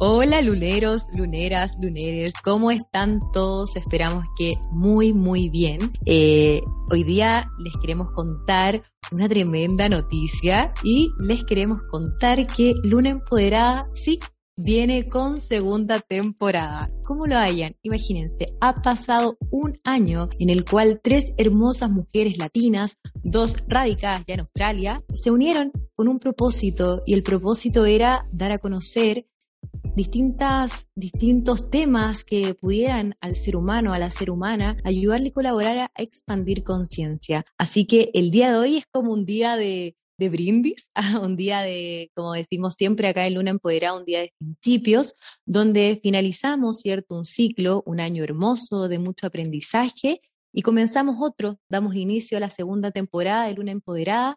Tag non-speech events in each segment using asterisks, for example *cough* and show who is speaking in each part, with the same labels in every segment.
Speaker 1: Hola luneros, luneras, luneres, ¿cómo están todos? Esperamos que muy, muy bien. Eh, hoy día les queremos contar una tremenda noticia y les queremos contar que Luna Empoderada, sí, viene con segunda temporada. ¿Cómo lo hayan? Imagínense, ha pasado un año en el cual tres hermosas mujeres latinas, dos radicadas ya en Australia, se unieron con un propósito y el propósito era dar a conocer distintas, distintos temas que pudieran al ser humano, a la ser humana, ayudarle y colaborar a expandir conciencia. Así que el día de hoy es como un día de, brindis, *laughs* un día de, como decimos siempre acá en Luna Empoderada, un día de principios, donde finalizamos, ¿cierto? Un ciclo, un año hermoso de mucho aprendizaje y comenzamos otro, damos inicio a la segunda temporada de Luna Empoderada,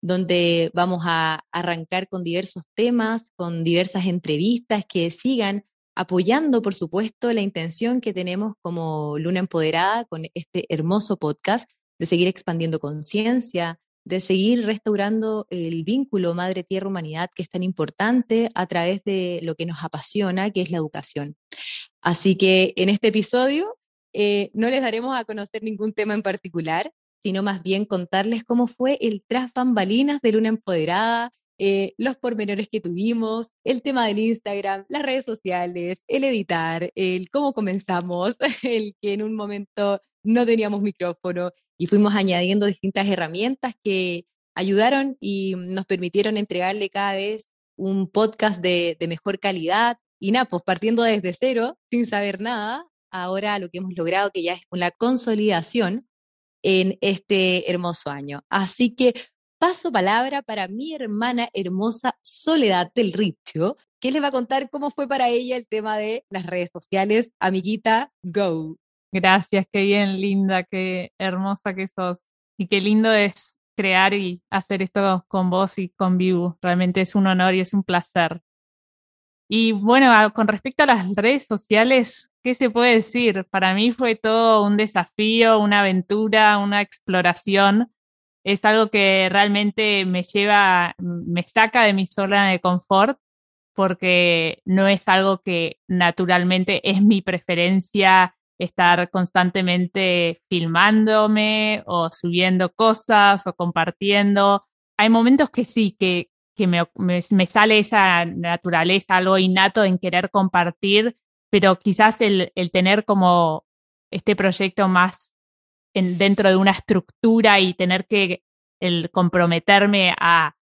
Speaker 1: donde vamos a arrancar con diversos temas, con diversas entrevistas que sigan apoyando, por supuesto, la intención que tenemos como Luna Empoderada con este hermoso podcast de seguir expandiendo conciencia, de seguir restaurando el vínculo Madre Tierra Humanidad que es tan importante a través de lo que nos apasiona, que es la educación. Así que en este episodio eh, no les daremos a conocer ningún tema en particular, sino más bien contarles cómo fue el tras bambalinas de Luna Empoderada, eh, los pormenores que tuvimos, el tema del Instagram, las redes sociales, el editar, el cómo comenzamos, *laughs* el que en un momento no teníamos micrófono y fuimos añadiendo distintas herramientas que ayudaron y nos permitieron entregarle cada vez un podcast de, mejor calidad. Y nada, pues partiendo desde cero, sin saber nada, ahora lo que hemos logrado, que ya es una consolidación, en este hermoso año. Así que paso palabra para mi hermana hermosa Soledad del Richo, que les va a contar cómo fue para ella el tema de las redes sociales. Amiguita, go.
Speaker 2: Gracias, qué bien, linda, qué hermosa que sos. Y qué lindo es crear y hacer esto con vos y con Vivo. Realmente es un honor y es un placer. Y bueno, con respecto a las redes sociales, ¿qué se puede decir? Para mí fue todo un desafío, una aventura, una exploración. Es algo que realmente me lleva, me saca de mi zona de confort porque no es algo que naturalmente es mi preferencia estar constantemente filmándome o subiendo cosas o compartiendo. Hay momentos que sí, que, que me, me, sale esa naturaleza, algo innato en querer compartir, pero quizás el, el tener como este proyecto más en, dentro de una estructura y tener que el comprometerme a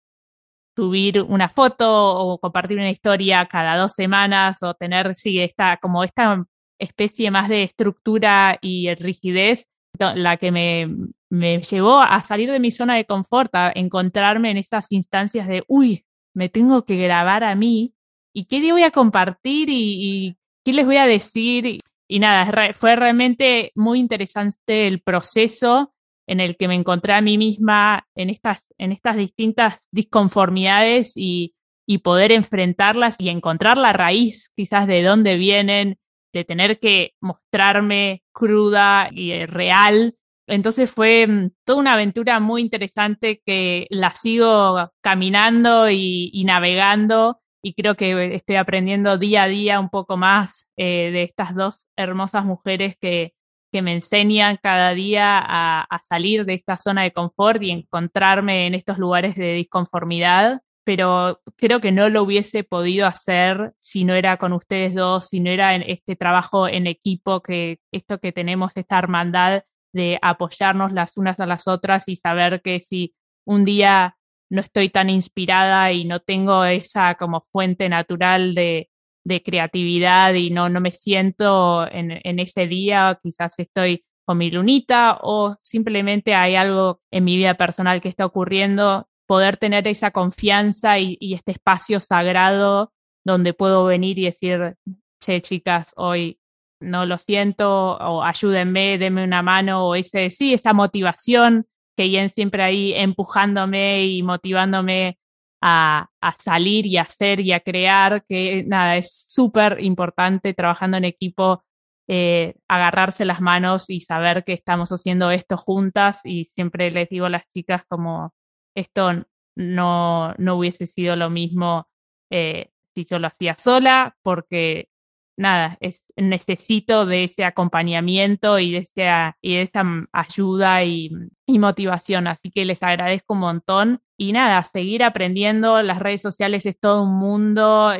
Speaker 2: subir una foto o compartir una historia cada dos semanas o tener, sí, esta, como esta especie más de estructura y rigidez, la que me, me llevó a salir de mi zona de confort, a encontrarme en estas instancias de, uy, me tengo que grabar a mí y qué día voy a compartir y, qué les voy a decir. Y, nada, fue realmente muy interesante el proceso en el que me encontré a mí misma en estas, en estas distintas disconformidades y, poder enfrentarlas y encontrar la raíz quizás de dónde vienen, de tener que mostrarme cruda y real entonces fue mm, toda una aventura muy interesante que la sigo caminando y, navegando y creo que estoy aprendiendo día a día un poco más eh, de estas dos hermosas mujeres que, que me enseñan cada día a, a, salir de esta zona de confort y encontrarme en estos lugares de disconformidad. Pero creo que no lo hubiese podido hacer si no era con ustedes dos, si no era en este trabajo en equipo, que esto que tenemos, esta hermandad de apoyarnos las unas a las otras y saber que si un día no estoy tan inspirada y no tengo esa como fuente natural de, de creatividad y no, no me siento en, en, ese día, quizás estoy con mi lunita o simplemente hay algo en mi vida personal que está ocurriendo, poder tener esa confianza y, y este espacio sagrado donde puedo venir y decir, che, chicas, hoy no lo siento, o ayúdenme, denme una mano, o ese, sí, esa motivación que Jen siempre ahí empujándome y motivándome a, a, salir y a hacer y a crear, que nada, es súper importante trabajando en equipo, eh, agarrarse las manos y saber que estamos haciendo esto juntas y siempre les digo a las chicas como esto no, no hubiese sido lo mismo eh, si yo lo hacía sola, porque nada, es, necesito de ese acompañamiento y de, esa, y de esa ayuda y, motivación. Así que les agradezco un montón. Y nada, seguir aprendiendo. Las redes sociales es todo un mundo.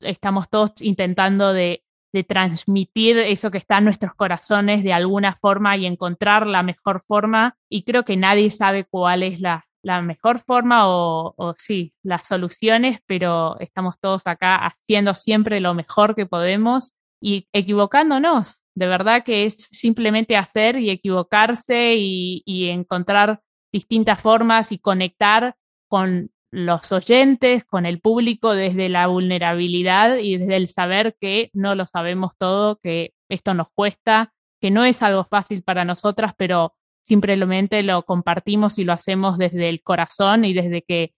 Speaker 2: estamos todos intentando de, de transmitir eso que está en nuestros corazones de alguna forma y encontrar la mejor forma. Y creo que nadie sabe cuál es la, la mejor forma o, sí, las soluciones, pero estamos todos acá haciendo siempre lo mejor que podemos y equivocándonos. De verdad que es simplemente hacer y equivocarse y encontrar distintas formas y conectar con los oyentes, con el público desde la vulnerabilidad y desde el saber que no lo sabemos todo, que esto nos cuesta, que no es algo fácil para nosotras, pero simplemente lo compartimos y lo hacemos desde el corazón y desde que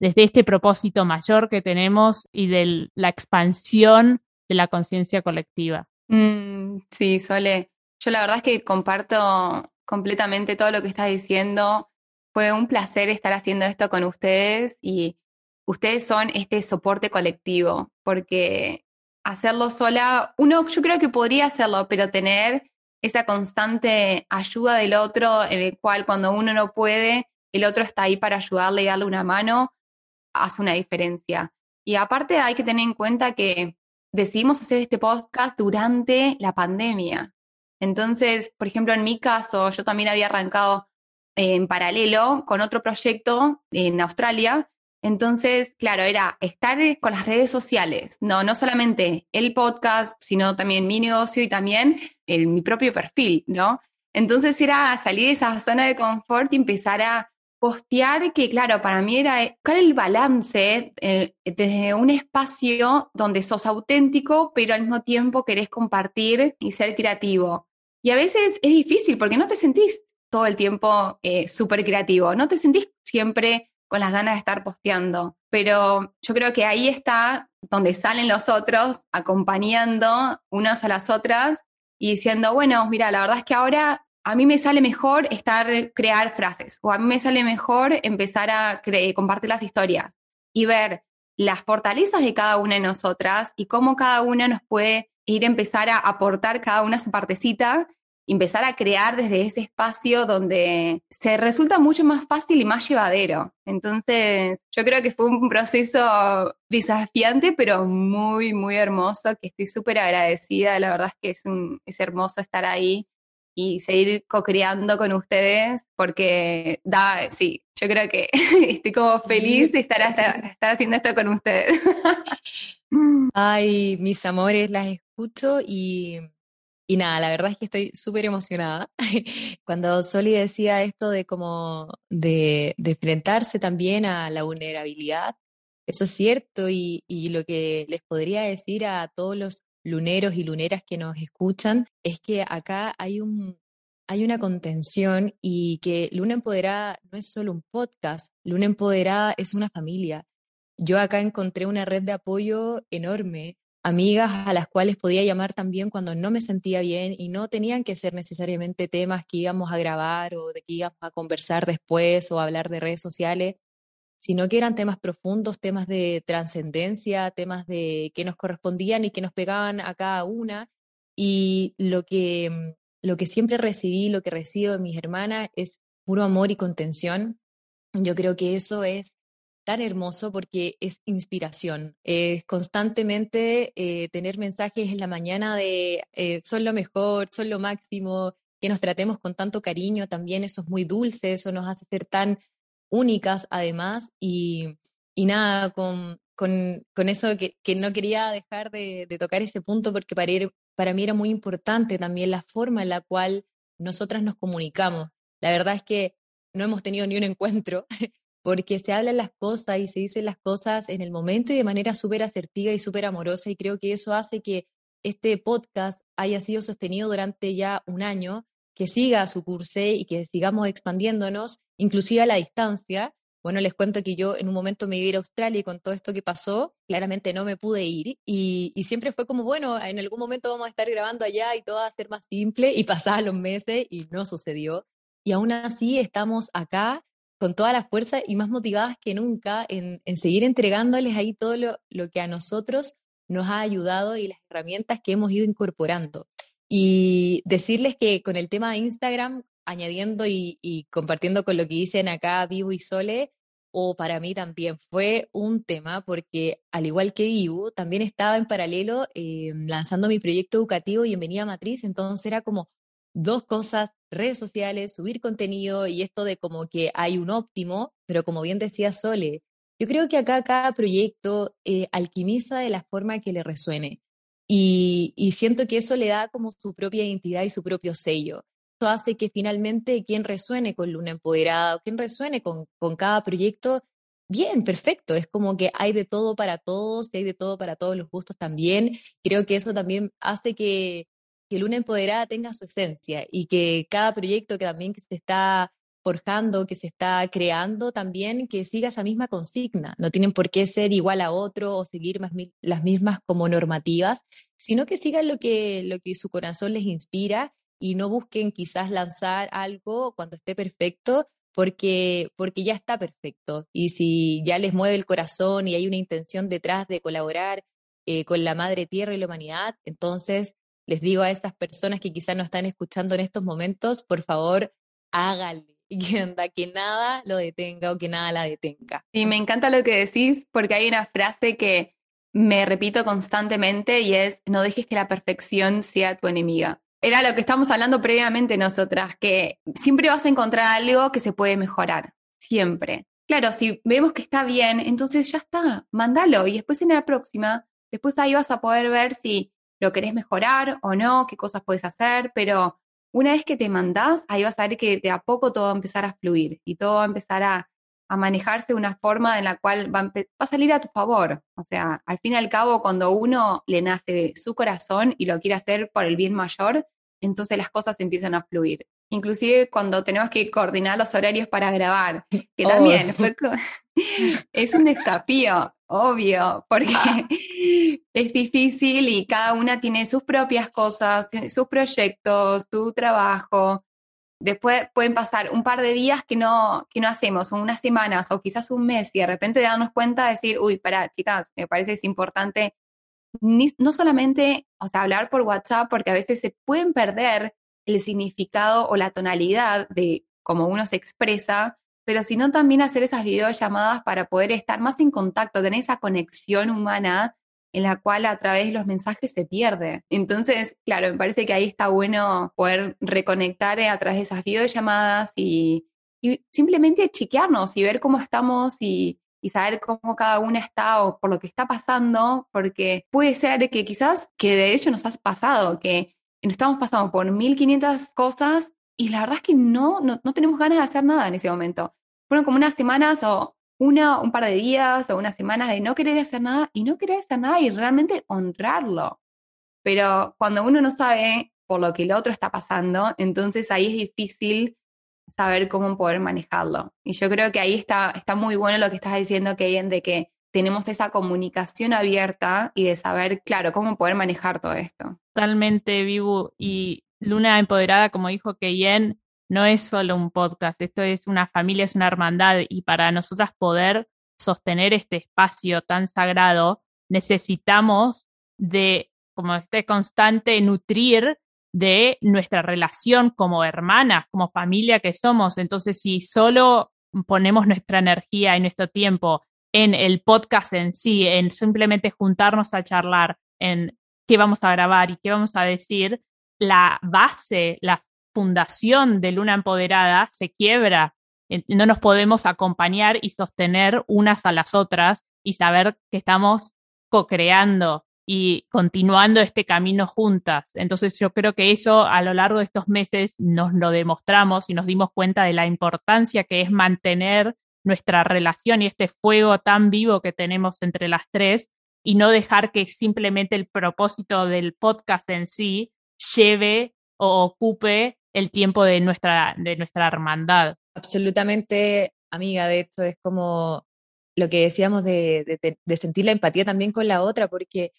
Speaker 2: desde este propósito mayor que tenemos y de la expansión de la conciencia colectiva.
Speaker 3: Mm, sí, Sole, yo la verdad es que comparto completamente todo lo que estás diciendo. Fue un placer estar haciendo esto con ustedes y ustedes son este soporte colectivo, porque hacerlo sola, uno yo creo que podría hacerlo, pero tener esa constante ayuda del otro, en el cual cuando uno no puede, el otro está ahí para ayudarle y darle una mano, hace una diferencia. Y aparte hay que tener en cuenta que decidimos hacer este podcast durante la pandemia. Entonces, por ejemplo, en mi caso, yo también había arrancado en paralelo con otro proyecto en Australia entonces, claro, era estar con las redes sociales, no, no solamente el podcast, sino también mi negocio y también mi propio perfil, ¿no? Entonces era salir de esa zona de confort y empezar a postear, que claro, para mí era buscar el balance eh, desde un espacio donde sos auténtico, pero al mismo tiempo querés compartir y ser creativo. Y a veces es difícil porque no te sentís todo el tiempo eh, súper creativo, no te sentís siempre con las ganas de estar posteando. Pero yo creo que ahí está donde salen los otros acompañando unas a las otras y diciendo, bueno, mira, la verdad es que ahora a mí me sale mejor estar, crear frases, o a mí me sale mejor empezar a compartir las historias y ver las fortalezas de cada una de nosotras y cómo cada una nos puede ir a empezar a aportar cada una su partecita empezar a crear desde ese espacio donde se resulta mucho más fácil y más llevadero. Entonces, yo creo que fue un proceso desafiante, pero muy, muy hermoso, que estoy súper agradecida. La verdad es que es, un, es hermoso estar ahí y seguir co-creando con ustedes, porque da, sí, yo creo que *laughs* estoy como feliz de estar, *laughs* estar haciendo esto con ustedes.
Speaker 1: Ay, mis amores, las escucho y y nada, la verdad es que estoy súper emocionada. *laughs* Cuando Soli decía esto de como de, de, enfrentarse también a la vulnerabilidad, eso es cierto y, y lo que les podría decir a todos los luneros y luneras que nos escuchan es que acá hay un, hay una contención y que Luna Empoderada no es solo un podcast, Luna Empoderada es una familia. Yo acá encontré una red de apoyo enorme amigas a las cuales podía llamar también cuando no me sentía bien y no tenían que ser necesariamente temas que íbamos a grabar o de que íbamos a conversar después o hablar de redes sociales, sino que eran temas profundos, temas de trascendencia, temas de que nos correspondían y que nos pegaban a cada una. Y lo que, lo que siempre recibí, lo que recibo de mis hermanas es puro amor y contención. Yo creo que eso es tan hermoso porque es inspiración. Es constantemente eh, tener mensajes en la mañana de eh, son lo mejor, son lo máximo, que nos tratemos con tanto cariño también, eso es muy dulce, eso nos hace ser tan únicas además y, y nada, con, con, con eso que, que, no quería dejar de, de tocar ese punto porque para, ir, para mí era muy importante también la forma en la cual nosotras nos comunicamos. La verdad es que no hemos tenido ni un encuentro *laughs* porque se hablan las cosas y se dicen las cosas en el momento y de manera súper asertiva y súper amorosa y creo que eso hace que este podcast haya sido sostenido durante ya un año, que siga su curso y que sigamos expandiéndonos, inclusive a la distancia. Bueno, les cuento que yo en un momento me iba a ir a Australia y con todo esto que pasó, claramente no me pude ir y, y siempre fue como, bueno, en algún momento vamos a estar grabando allá y todo va a ser más simple y *laughs* pasaban los meses y no sucedió. Y aún así estamos acá con toda la fuerza y más motivadas que nunca en, seguir entregándoles ahí todo lo, que a nosotros nos ha ayudado y las herramientas que hemos ido incorporando. Y decirles que con el tema de Instagram, añadiendo y, y compartiendo con lo que dicen acá Vivo y Sole, o para mí también fue un tema porque al igual que Vivo, también estaba en paralelo eh, lanzando mi proyecto educativo Bienvenida Matriz, entonces era como dos cosas, redes sociales, subir contenido y esto de como que hay un óptimo, pero como bien decía Sole, yo creo que acá cada proyecto eh, alquimiza de la forma que le resuene y, y siento que eso le da como su propia identidad y su propio sello hace que finalmente quien resuene con Luna Empoderada o quien resuene con, con cada proyecto, bien, perfecto. Es como que hay de todo para todos y hay de todo para todos los gustos también. Creo que eso también hace que, que Luna Empoderada tenga su esencia y que cada proyecto que también se está forjando, que se está creando también, que siga esa misma consigna. No tienen por qué ser igual a otro o seguir las mismas como normativas, sino que sigan lo que, lo que su corazón les inspira y no busquen quizás lanzar algo cuando esté perfecto, porque, porque ya está perfecto. Y si ya les mueve el corazón y hay una intención detrás de colaborar eh, con la Madre Tierra y la humanidad, entonces les digo a esas personas que quizás no están escuchando en estos momentos, por favor, háganle. *laughs* Que, que nada lo detenga o que nada la detenga.
Speaker 3: Y me encanta lo que decís porque hay una frase que me repito constantemente y es, no dejes que la perfección sea tu enemiga era lo que estamos hablando previamente nosotras, que siempre vas a encontrar algo que se puede mejorar, siempre. Claro, si vemos que está bien, entonces ya está, mándalo y después en la próxima, después ahí vas a poder ver si lo querés mejorar o no, qué cosas puedes hacer, pero una vez que te mandás, ahí vas a ver que de a poco todo va a empezar a fluir y todo va a empezar a, manejarse de una forma en la cual va a, va a, salir a tu favor. O sea, al fin y al cabo, cuando uno le nace su corazón y lo quiere hacer por el bien mayor, entonces las cosas empiezan a fluir. Inclusive cuando tenemos que coordinar los horarios para grabar, que también *laughs* es un desafío, obvio, porque *laughs* es difícil y cada una tiene sus propias cosas, sus proyectos, su trabajo. Después pueden pasar un par de días que no, que no hacemos, o unas semanas, o quizás un mes, y de repente darnos cuenta de decir, uy, para chicas, me parece es importante no solamente, o sea, hablar por WhatsApp, porque a veces se pueden perder el significado o la tonalidad de cómo uno se expresa, pero sino también hacer esas videollamadas para poder estar más en contacto, tener esa conexión humana en la cual a través de los mensajes se pierde. Entonces, claro, me parece que ahí está bueno poder reconectar a través de esas videollamadas y, y simplemente chequearnos y ver cómo estamos y, y saber cómo cada una está o por lo que está pasando, porque puede ser que quizás, que de hecho nos ha pasado, que estamos pasando por 1500 cosas y la verdad es que no, no, tenemos ganas de hacer nada en ese momento. Fueron como unas semanas o una, un par de días o unas semanas de no querer hacer nada y no querer hacer nada y realmente honrarlo. Pero cuando uno no sabe por lo que el otro está pasando, entonces ahí es difícil saber cómo poder manejarlo. Y yo creo que ahí está, está muy bueno lo que estás diciendo, Keyen, de que tenemos esa comunicación abierta y de saber, claro, cómo poder manejar todo esto.
Speaker 2: Totalmente, Vivu. Y Luna Empoderada, como dijo Keyen, no es solo un podcast, esto es una familia, es una hermandad. Y para nosotras poder sostener este espacio tan sagrado, necesitamos de, como este constante, nutrir de nuestra relación como hermanas, como familia que somos. Entonces, si solo ponemos nuestra energía y nuestro tiempo en el podcast en sí, en simplemente juntarnos a charlar, en qué vamos a grabar y qué vamos a decir, la base, la fundación de Luna Empoderada se quiebra. No nos podemos acompañar y sostener unas a las otras y saber que estamos co-creando y continuando este camino juntas. Entonces yo creo que eso a lo largo de estos meses nos lo demostramos y nos dimos cuenta de la importancia que es mantener nuestra relación y este fuego tan vivo que tenemos entre las tres y no dejar que simplemente el propósito del podcast en sí lleve o ocupe el tiempo de nuestra, de nuestra hermandad.
Speaker 1: Absolutamente, amiga, de esto es como lo que decíamos de, de, de sentir la empatía también con la otra, porque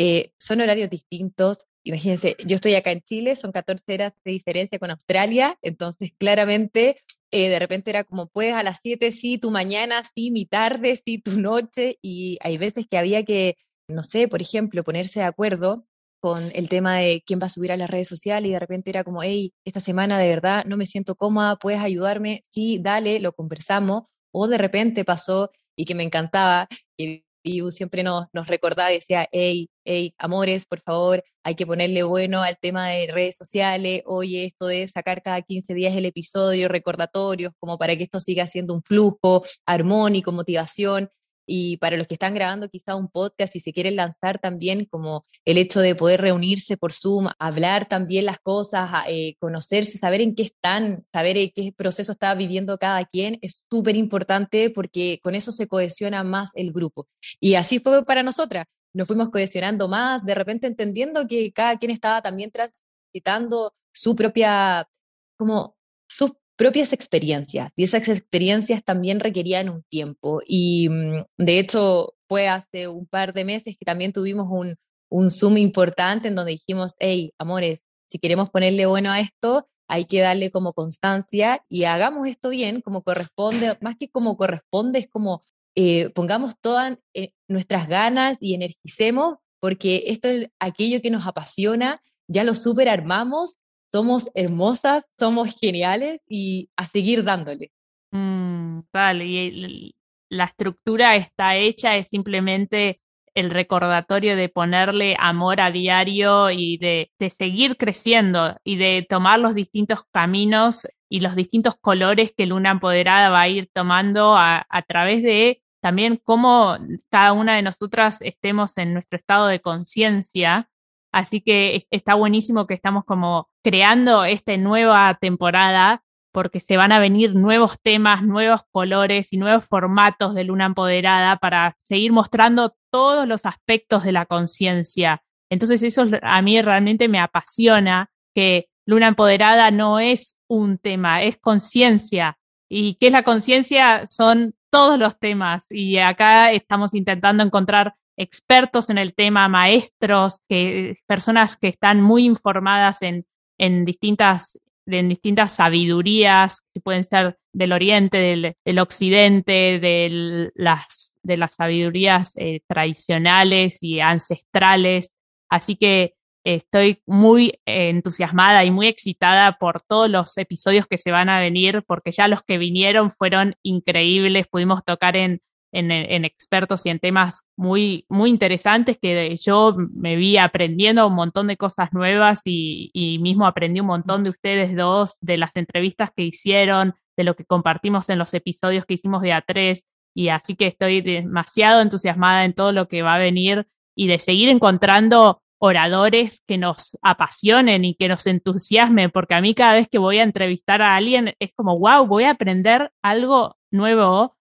Speaker 1: eh, son horarios distintos, imagínense, yo estoy acá en Chile, son 14 horas de diferencia con Australia, entonces claramente eh, de repente era como, puedes a las 7, sí, tu mañana, sí, mi tarde, sí, tu noche, y hay veces que había que, no sé, por ejemplo, ponerse de acuerdo con el tema de quién va a subir a las redes sociales y de repente era como, hey, esta semana de verdad no me siento cómoda, puedes ayudarme, sí, dale, lo conversamos, o de repente pasó y que me encantaba, que siempre nos, nos recordaba y decía, hey, hey, amores, por favor, hay que ponerle bueno al tema de redes sociales, oye, esto de sacar cada 15 días el episodio, recordatorios, como para que esto siga siendo un flujo armónico, motivación. Y para los que están grabando quizá un podcast y se quieren lanzar también como el hecho de poder reunirse por Zoom, hablar también las cosas, eh, conocerse, saber en qué están, saber en qué proceso está viviendo cada quien, es súper importante porque con eso se cohesiona más el grupo. Y así fue para nosotras. Nos fuimos cohesionando más, de repente entendiendo que cada quien estaba también transitando su propia, como sus propias experiencias y esas experiencias también requerían un tiempo. Y mm, de hecho fue hace un par de meses que también tuvimos un, un Zoom importante en donde dijimos, hey, amores, si queremos ponerle bueno a esto, hay que darle como constancia y hagamos esto bien, como corresponde, más que como corresponde, es como eh, pongamos todas eh, nuestras ganas y energicemos, porque esto es aquello que nos apasiona, ya lo super armamos somos hermosas, somos geniales y a seguir dándole.
Speaker 2: Mm, vale, y la estructura está hecha, es simplemente el recordatorio de ponerle amor a diario y de, seguir creciendo y de tomar los distintos caminos y los distintos colores que Luna Empoderada va a ir tomando a, a través de también cómo cada una de nosotras estemos en nuestro estado de conciencia Así que está buenísimo que estamos como creando esta nueva temporada porque se van a venir nuevos temas, nuevos colores y nuevos formatos de Luna Empoderada para seguir mostrando todos los aspectos de la conciencia. Entonces eso a mí realmente me apasiona, que Luna Empoderada no es un tema, es conciencia. ¿Y qué es la conciencia? Son todos los temas. Y acá estamos intentando encontrar expertos en el tema, maestros, que, personas que están muy informadas en, en distintas en distintas sabidurías que pueden ser del oriente, del, occidente, de las, de las sabidurías eh, tradicionales y ancestrales. Así que estoy muy entusiasmada y muy excitada por todos los episodios que se van a venir, porque ya los que vinieron fueron increíbles. Pudimos tocar en en, expertos y en temas muy, muy interesantes que yo me vi aprendiendo un montón de cosas nuevas y, y, mismo aprendí un montón de ustedes dos, de las entrevistas que hicieron, de lo que compartimos en los episodios que hicimos de A3 y así que estoy demasiado entusiasmada en todo lo que va a venir y de seguir encontrando oradores que nos apasionen y que nos entusiasmen, porque a mí cada vez que voy a entrevistar a alguien es como, wow, voy a aprender algo nuevo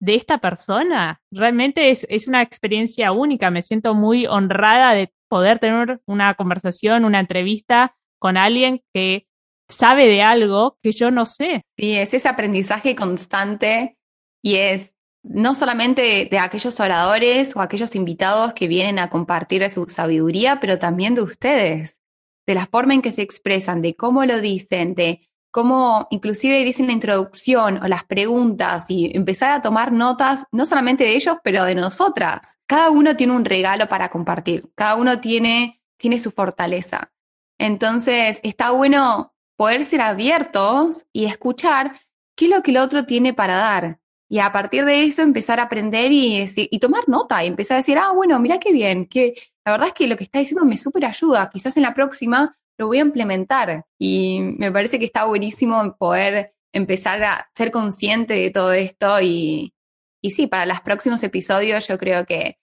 Speaker 2: de esta persona. Realmente es, es una experiencia única. Me siento muy honrada de poder tener una conversación, una entrevista con alguien que sabe de algo que yo no sé.
Speaker 3: Sí, es ese aprendizaje constante y es no solamente de, aquellos oradores o aquellos invitados que vienen a compartir su sabiduría, pero también de ustedes, de la forma en que se expresan, de cómo lo dicen, de cómo inclusive dicen la introducción o las preguntas y empezar a tomar notas, no solamente de ellos, pero de nosotras. Cada uno tiene un regalo para compartir, cada uno tiene, tiene su fortaleza. Entonces, está bueno poder ser abiertos y escuchar qué es lo que el otro tiene para dar. Y a partir de eso empezar a aprender y, y tomar nota y empezar a decir, ah, bueno, mira qué bien, que la verdad es que lo que está diciendo me súper ayuda. Quizás en la próxima lo voy a implementar. Y me parece que está buenísimo poder empezar a ser consciente de todo esto y, y sí, para los próximos episodios yo creo que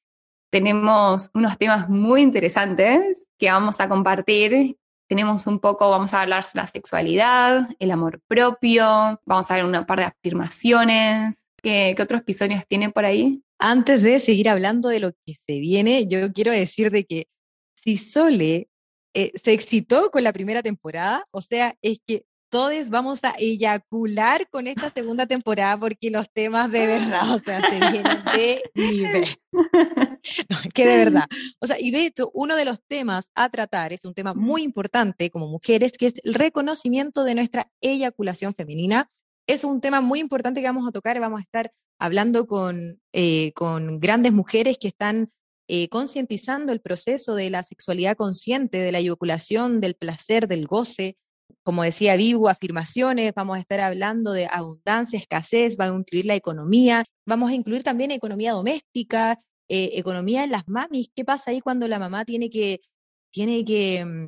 Speaker 3: tenemos unos temas muy interesantes que vamos a compartir. Tenemos un poco, vamos a hablar sobre la sexualidad, el amor propio, vamos a ver una par de afirmaciones. ¿Qué, qué otros episodios tiene por ahí?
Speaker 1: Antes de seguir hablando de lo que se viene, yo quiero decir de que si Sole eh, se excitó con la primera temporada, o sea, es que todos vamos a eyacular con esta segunda *laughs* temporada porque los temas de verdad, o sea, se vienen de *laughs* nivel. *laughs* que de verdad. O sea, y de hecho, uno de los temas a tratar es un tema muy importante como mujeres, que es el reconocimiento de nuestra eyaculación femenina. Es un tema muy importante que vamos a tocar, vamos a estar hablando con, eh, con grandes mujeres que están eh, concientizando el proceso de la sexualidad consciente, de la eyaculación, del placer, del goce, como decía Vivo, afirmaciones, vamos a estar hablando de abundancia, escasez, va a incluir la economía, vamos a incluir también economía doméstica, eh, economía en las mamis, ¿qué pasa ahí cuando la mamá tiene que, tiene que mm,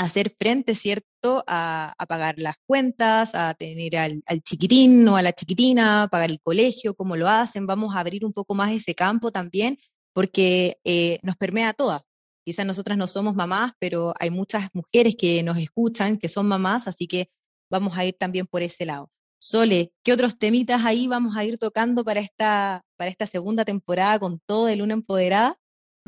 Speaker 1: hacer frente, ¿cierto?, a, pagar las cuentas, a tener al, chiquitín o a la chiquitina, pagar el colegio, cómo lo hacen, vamos a abrir un poco más ese campo también, porque eh, nos permea a todas. Quizás nosotras no somos mamás, pero hay muchas mujeres que nos escuchan, que son mamás, así que vamos a ir también por ese lado. Sole, ¿qué otros temitas ahí vamos a ir tocando para esta, para esta segunda temporada con todo de Luna Empoderada?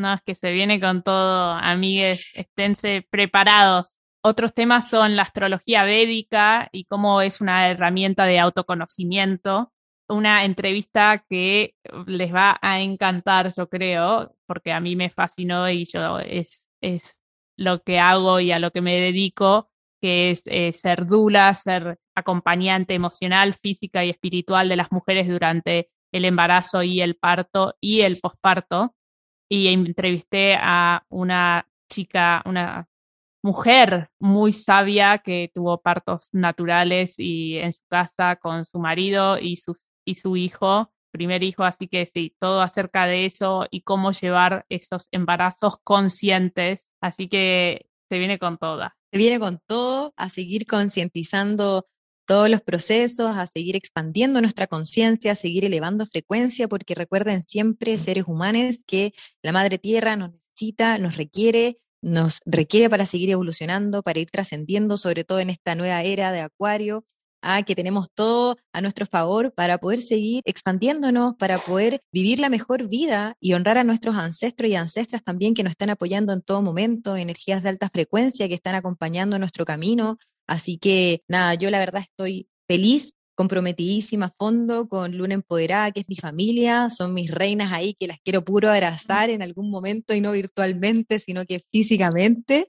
Speaker 2: No, es que se viene con todo, amigues, esténse preparados. Otros temas son la astrología védica y cómo es una herramienta de autoconocimiento. Una entrevista que les va a encantar, yo creo, porque a mí me fascinó y yo es, es lo que hago y a lo que me dedico, que es eh, ser dula, ser acompañante emocional, física y espiritual de las mujeres durante el embarazo y el parto y el posparto y entrevisté a una chica, una mujer muy sabia que tuvo partos naturales y en su casa con su marido y, y su hijo, primer hijo, así que sí, todo acerca de eso y cómo llevar esos embarazos conscientes, así que se viene con toda.
Speaker 1: Se viene con todo a seguir concientizando todos los procesos, a seguir expandiendo nuestra conciencia, a seguir elevando frecuencia, porque recuerden siempre, seres humanos, que la Madre Tierra nos necesita, nos requiere, nos requiere para seguir evolucionando, para ir trascendiendo, sobre todo en esta nueva era de Acuario, a que tenemos todo a nuestro favor para poder seguir expandiéndonos, para poder vivir la mejor vida y honrar a nuestros ancestros y ancestras también que nos están apoyando en todo momento, energías de alta frecuencia que están acompañando nuestro camino, Así que nada, yo la verdad estoy feliz, comprometidísima a fondo con Luna Empoderada, que es mi familia, son mis reinas ahí que las quiero puro abrazar en algún momento y no virtualmente, sino que físicamente.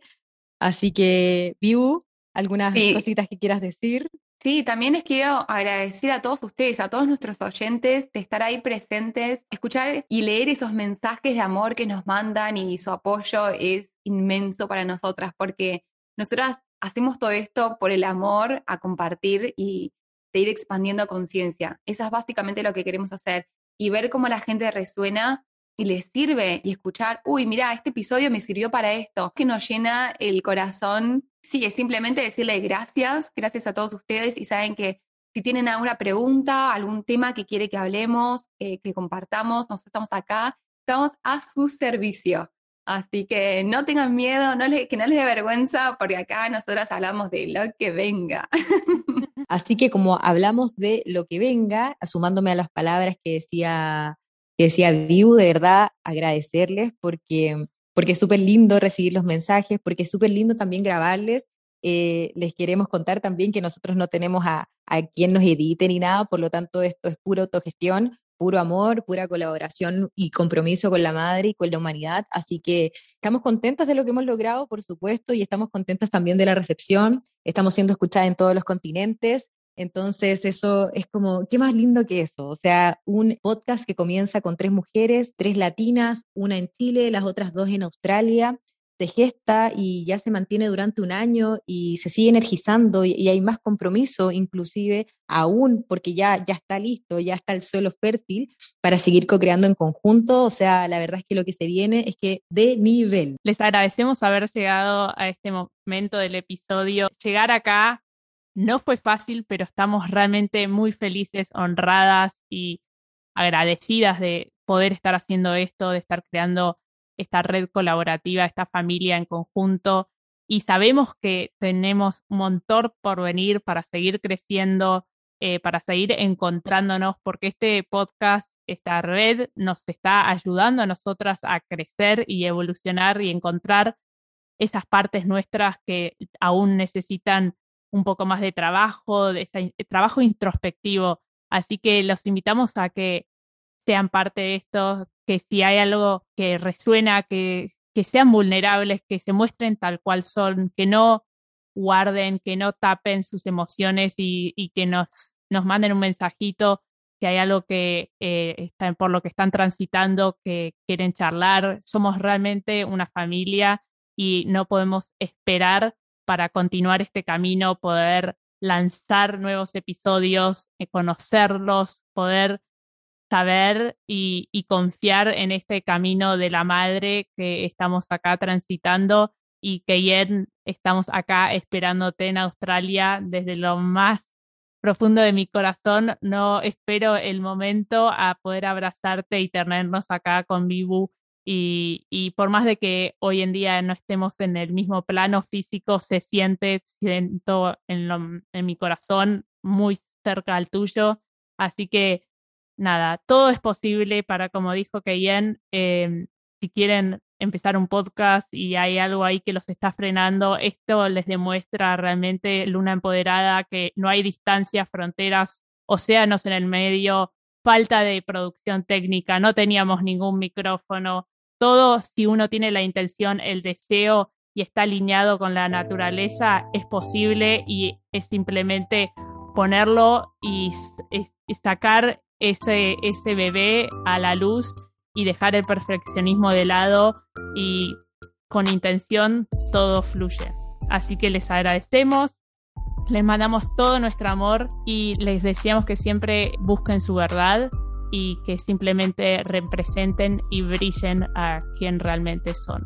Speaker 1: Así que, Viu, algunas cositas que quieras decir.
Speaker 3: Sí, también les quiero agradecer a todos ustedes, a todos nuestros oyentes, de estar ahí presentes, escuchar y leer esos mensajes de amor que nos mandan y su apoyo es inmenso para nosotras, porque nosotras hacemos todo esto por el amor a compartir y de ir expandiendo conciencia. Eso es básicamente lo que queremos hacer y ver cómo la gente resuena y les sirve y escuchar, uy, mira, este episodio me sirvió para esto, que nos llena el corazón. Sí, es simplemente decirle gracias, gracias a todos ustedes y saben que si tienen alguna pregunta, algún tema que quiere que hablemos, que compartamos, nosotros estamos acá, estamos a su servicio. Así que no tengan miedo, que no les dé vergüenza, porque acá nosotras hablamos de lo que venga. *laughs*
Speaker 1: Así que como hablamos de lo que venga, sumándome a las palabras que decía, que decía Viu, de verdad agradecerles porque, porque es súper lindo recibir los mensajes, porque es súper lindo también grabarles. Eh, les queremos contar también que nosotros no tenemos a, a quien nos edite ni nada, por lo tanto esto es pura autogestión puro amor, pura colaboración y compromiso con la madre y con la humanidad. Así que estamos contentas de lo que hemos logrado, por supuesto, y estamos contentas también de la recepción. Estamos siendo escuchadas en todos los continentes. Entonces, eso es como, ¿qué más lindo que eso? O sea, un podcast que comienza con tres mujeres, tres latinas, una en Chile, las otras dos en Australia, se gesta y ya se mantiene durante un año y se sigue energizando y, hay más compromiso, inclusive aún porque ya, ya está listo, ya está el suelo fértil para seguir co-creando en conjunto. O sea, la verdad es que lo que se viene es que de nivel.
Speaker 2: Les agradecemos haber llegado a este momento del episodio. Llegar acá no fue fácil, pero estamos realmente muy felices, honradas y agradecidas de poder estar haciendo esto, de estar creando esta red colaborativa, esta familia en conjunto. Y sabemos que tenemos un montón por venir para seguir creciendo, eh, para seguir encontrándonos, porque este podcast, esta red nos está ayudando a nosotras a crecer y evolucionar y encontrar esas partes nuestras que aún necesitan un poco más de trabajo, de ese trabajo introspectivo. Así que los invitamos a que sean parte de esto, que si hay algo que resuena, que, que sean vulnerables, que se muestren tal cual son, que no guarden, que no tapen sus emociones y, y que nos, nos manden un mensajito que hay algo que eh, está, por lo que están transitando, que quieren charlar. Somos realmente una familia y no podemos esperar para continuar este camino, poder lanzar nuevos episodios, eh, conocerlos, poder saber y, confiar en este camino de la madre que estamos acá transitando y que ayer estamos acá esperándote en Australia desde lo más profundo de mi corazón. No espero el momento a poder abrazarte y tenernos acá con Vivu y, por más de que hoy en día no estemos en el mismo plano físico, se siente, siento en, en mi corazón muy cerca al tuyo. Así que nada, todo es posible para, como dijo Keyen, eh, si quieren empezar un podcast y hay algo ahí que los está frenando, esto les demuestra realmente Luna Empoderada que no hay distancias, fronteras, océanos en el medio, falta de producción técnica, no teníamos ningún micrófono, todo si uno tiene la intención, el deseo y está alineado con la naturaleza, es posible y es simplemente ponerlo y, y sacar ese, ese bebé a la luz y dejar el perfeccionismo de lado y con intención todo fluye. Así que les agradecemos, les mandamos todo nuestro amor y les deseamos que siempre busquen su verdad y que simplemente representen y brillen a quien realmente son.